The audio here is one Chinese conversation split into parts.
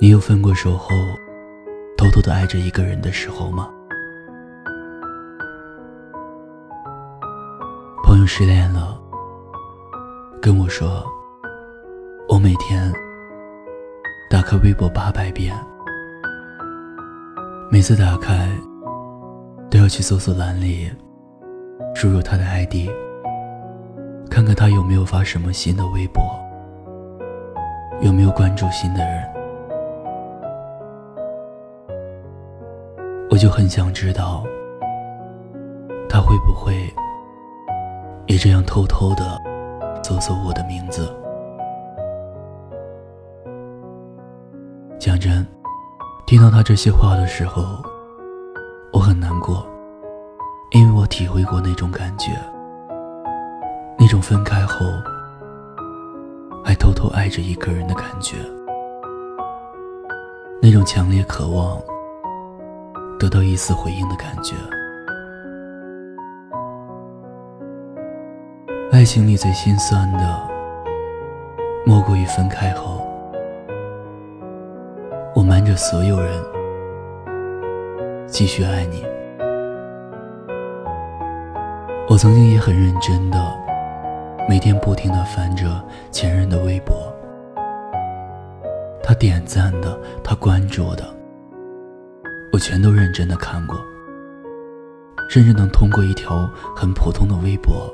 你有分过手后，偷偷的爱着一个人的时候吗？朋友失恋了，跟我说，我每天打开微博八百遍，每次打开都要去搜索栏里输入他的 ID，看看他有没有发什么新的微博，有没有关注新的人。我就很想知道，他会不会也这样偷偷的搜索我的名字？讲真，听到他这些话的时候，我很难过，因为我体会过那种感觉，那种分开后还偷偷爱着一个人的感觉，那种强烈渴望。得到一丝回应的感觉。爱情里最心酸的，莫过于分开后，我瞒着所有人继续爱你。我曾经也很认真的，每天不停的翻着前任的微博，他点赞的，他关注的。我全都认真的看过，甚至能通过一条很普通的微博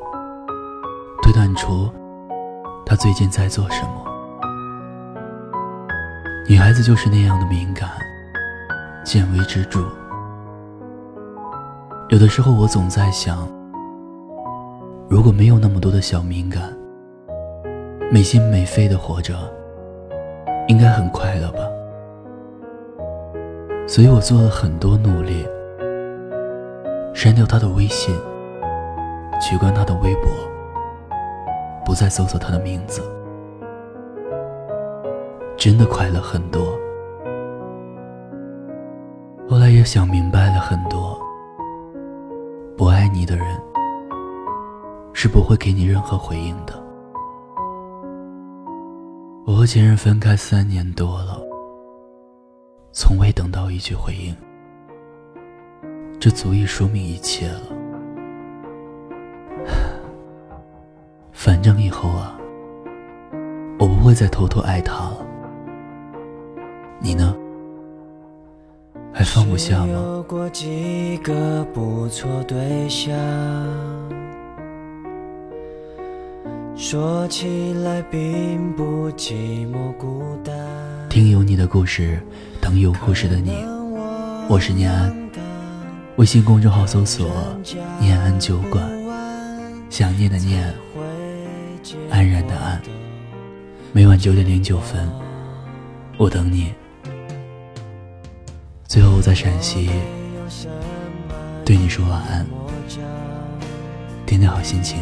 推断出他最近在做什么。女孩子就是那样的敏感，见微知著。有的时候我总在想，如果没有那么多的小敏感，没心没肺的活着，应该很快乐吧。所以我做了很多努力，删掉他的微信，取关他的微博，不再搜索他的名字，真的快乐很多。后来也想明白了很多，不爱你的人是不会给你任何回应的。我和前任分开三年多了。从未等到一句回应，这足以说明一切了。反正以后啊，我不会再偷偷爱他了。你呢？还放不下吗？说起来并不寂寞孤单。听有你的故事，等有故事的你。我是念安，微信公众号搜索“念安酒馆”，想念的念，安然的安。每晚九点零九分，我等你。最后在陕西对你说晚安，天天好心情。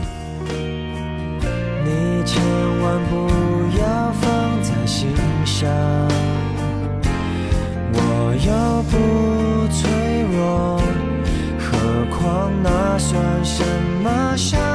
你千万不要放在心上，我又不脆弱，何况那算什么伤？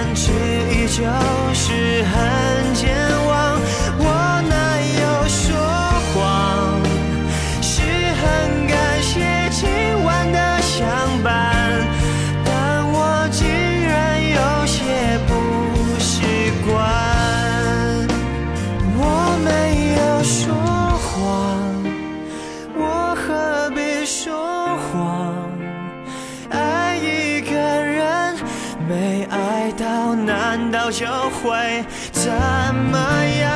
人却依旧到，难道就会怎么样？